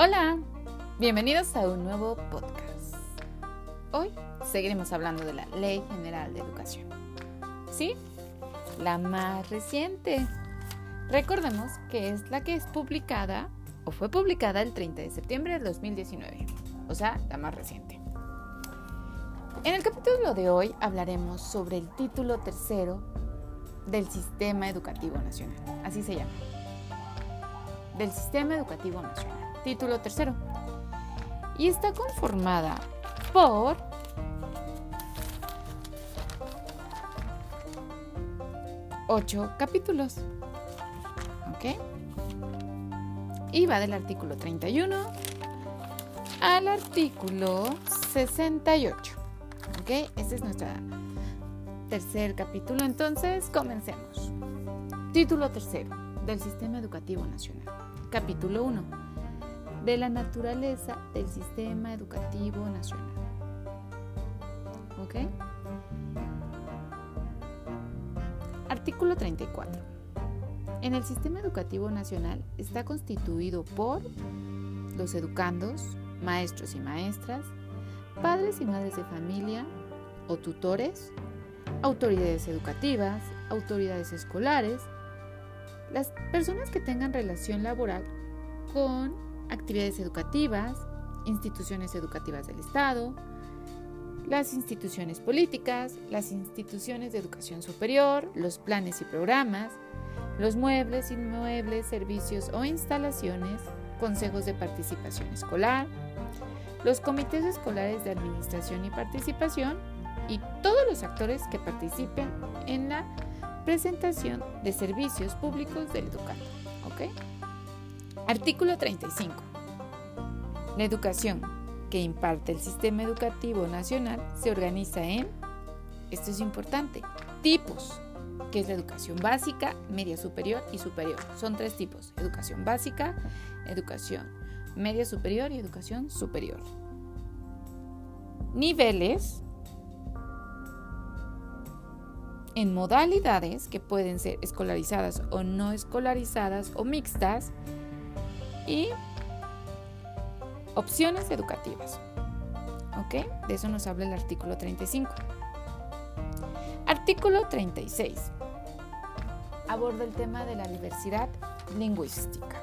Hola, bienvenidos a un nuevo podcast. Hoy seguiremos hablando de la Ley General de Educación. ¿Sí? La más reciente. Recordemos que es la que es publicada o fue publicada el 30 de septiembre del 2019, o sea, la más reciente. En el capítulo de hoy hablaremos sobre el título tercero del Sistema Educativo Nacional, así se llama. Del Sistema Educativo Nacional, título tercero. Y está conformada por ocho capítulos. ¿Ok? Y va del artículo 31 al artículo 68. ¿Ok? Este es nuestro tercer capítulo. Entonces, comencemos. Título tercero del Sistema Educativo Nacional. Capítulo 1. De la naturaleza del Sistema Educativo Nacional. ¿Ok? Artículo 34. En el sistema educativo nacional está constituido por los educandos, maestros y maestras, padres y madres de familia o tutores, autoridades educativas, autoridades escolares, las personas que tengan relación laboral con actividades educativas, instituciones educativas del Estado, las instituciones políticas, las instituciones de educación superior, los planes y programas, los muebles, inmuebles, servicios o instalaciones, consejos de participación escolar, los comités escolares de administración y participación y todos los actores que participen en la presentación de servicios públicos del educando. ¿Ok? Artículo 35. La educación que imparte el sistema educativo nacional se organiza en, esto es importante, tipos, que es la educación básica, media superior y superior. Son tres tipos, educación básica, educación media superior y educación superior. Niveles en modalidades que pueden ser escolarizadas o no escolarizadas o mixtas y opciones educativas. ¿Ok? De eso nos habla el artículo 35. Artículo 36. Aborda el tema de la diversidad lingüística.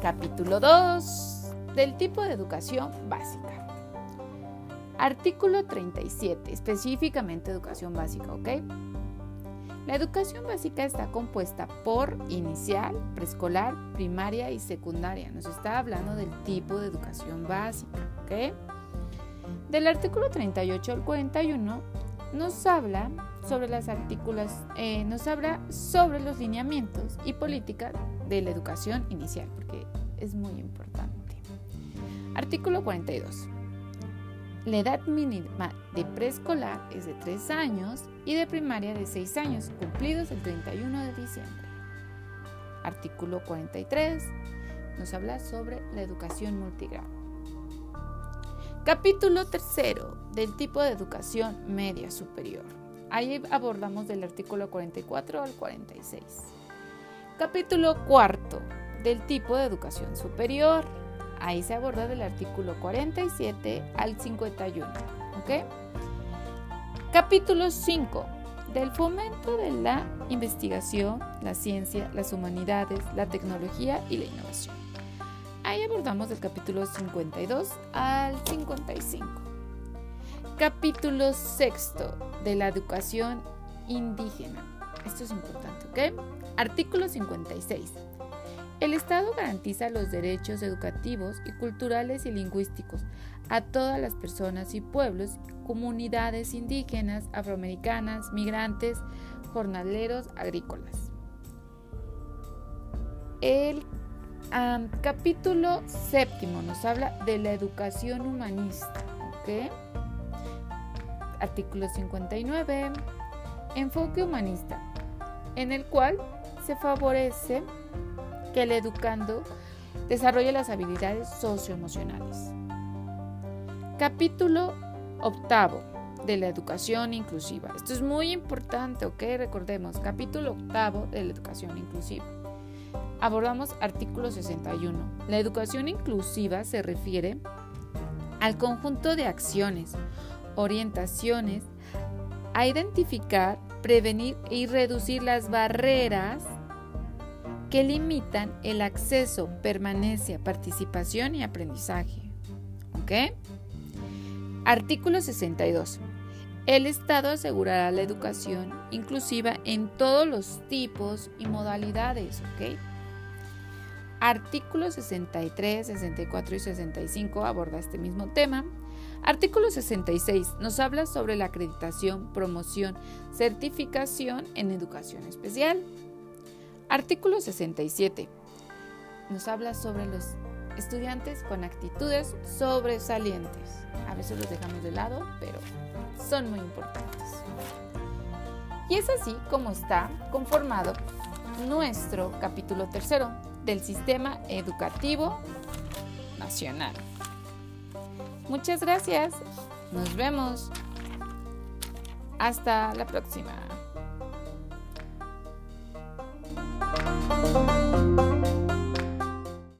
Capítulo 2. Del tipo de educación básica. Artículo 37. Específicamente educación básica, ¿ok? La educación básica está compuesta por inicial, preescolar, primaria y secundaria. Nos está hablando del tipo de educación básica. Del artículo 38 al 41 nos habla sobre las artículos, eh, nos habla sobre los lineamientos y políticas de la educación inicial, porque es muy importante. Artículo 42. La edad mínima de preescolar es de 3 años y de primaria de 6 años, cumplidos el 31 de diciembre. Artículo 43 nos habla sobre la educación multigrado. Capítulo 3 del tipo de educación media superior. Ahí abordamos del artículo 44 al 46. Capítulo 4 del tipo de educación superior. Ahí se aborda del artículo 47 al 51. ¿Ok? Capítulo 5 del fomento de la investigación, la ciencia, las humanidades, la tecnología y la innovación. Ahí abordamos del capítulo 52 al 55. Capítulo 6 de la educación indígena. Esto es importante, ¿ok? Artículo 56 el Estado garantiza los derechos educativos y culturales y lingüísticos a todas las personas y pueblos, comunidades indígenas, afroamericanas, migrantes, jornaleros, agrícolas. El capítulo séptimo nos habla de la educación humanista. Artículo 59. Enfoque humanista, en el cual se favorece que el educando desarrolle las habilidades socioemocionales. Capítulo octavo de la educación inclusiva. Esto es muy importante, ¿ok? Recordemos, capítulo octavo de la educación inclusiva. abordamos artículo 61. La educación inclusiva se refiere al conjunto de acciones, orientaciones, a identificar, prevenir y reducir las barreras que limitan el acceso, permanencia, participación y aprendizaje. ¿Ok? Artículo 62. El Estado asegurará la educación inclusiva en todos los tipos y modalidades. ¿Ok? Artículos 63, 64 y 65 aborda este mismo tema. Artículo 66 nos habla sobre la acreditación, promoción, certificación en educación especial. Artículo 67 nos habla sobre los estudiantes con actitudes sobresalientes. A veces los dejamos de lado, pero son muy importantes. Y es así como está conformado nuestro capítulo tercero del Sistema Educativo Nacional. Muchas gracias. Nos vemos. Hasta la próxima. thank you